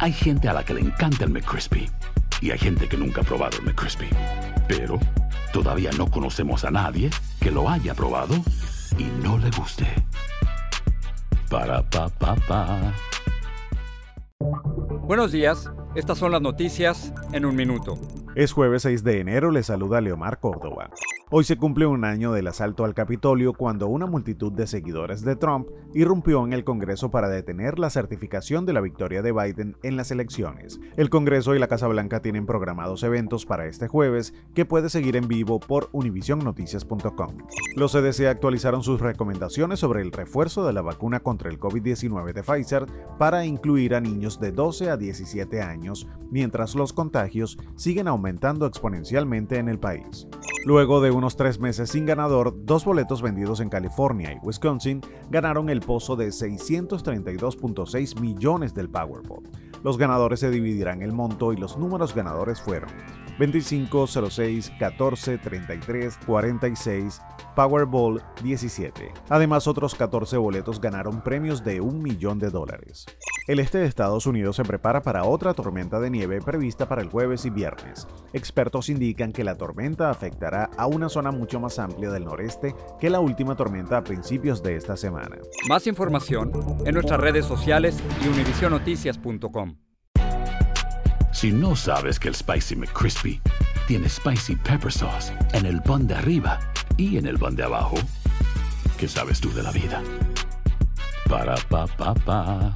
Hay gente a la que le encanta el McCrispy y hay gente que nunca ha probado el McCrispy. Pero todavía no conocemos a nadie que lo haya probado y no le guste. Para pa pa pa. Buenos días, estas son las noticias en un minuto. Es jueves 6 de enero, le saluda Leomar Córdoba. Hoy se cumple un año del asalto al Capitolio cuando una multitud de seguidores de Trump irrumpió en el Congreso para detener la certificación de la victoria de Biden en las elecciones. El Congreso y la Casa Blanca tienen programados eventos para este jueves que puede seguir en vivo por univisionnoticias.com. Los CDC actualizaron sus recomendaciones sobre el refuerzo de la vacuna contra el COVID-19 de Pfizer para incluir a niños de 12 a 17 años, mientras los contagios siguen aumentando exponencialmente en el país. Luego de unos tres meses sin ganador, dos boletos vendidos en California y Wisconsin ganaron el pozo de 632.6 millones del Powerball. Los ganadores se dividirán el monto y los números ganadores fueron 25, 06, 14, 33, 46, Powerball 17. Además, otros 14 boletos ganaron premios de un millón de dólares. El este de Estados Unidos se prepara para otra tormenta de nieve prevista para el jueves y viernes. Expertos indican que la tormenta afectará a una zona mucho más amplia del noreste que la última tormenta a principios de esta semana. Más información en nuestras redes sociales y univisionoticias.com. Si no sabes que el Spicy McCrispy tiene Spicy Pepper Sauce en el pan de arriba y en el pan de abajo, ¿qué sabes tú de la vida? Para pa pa pa.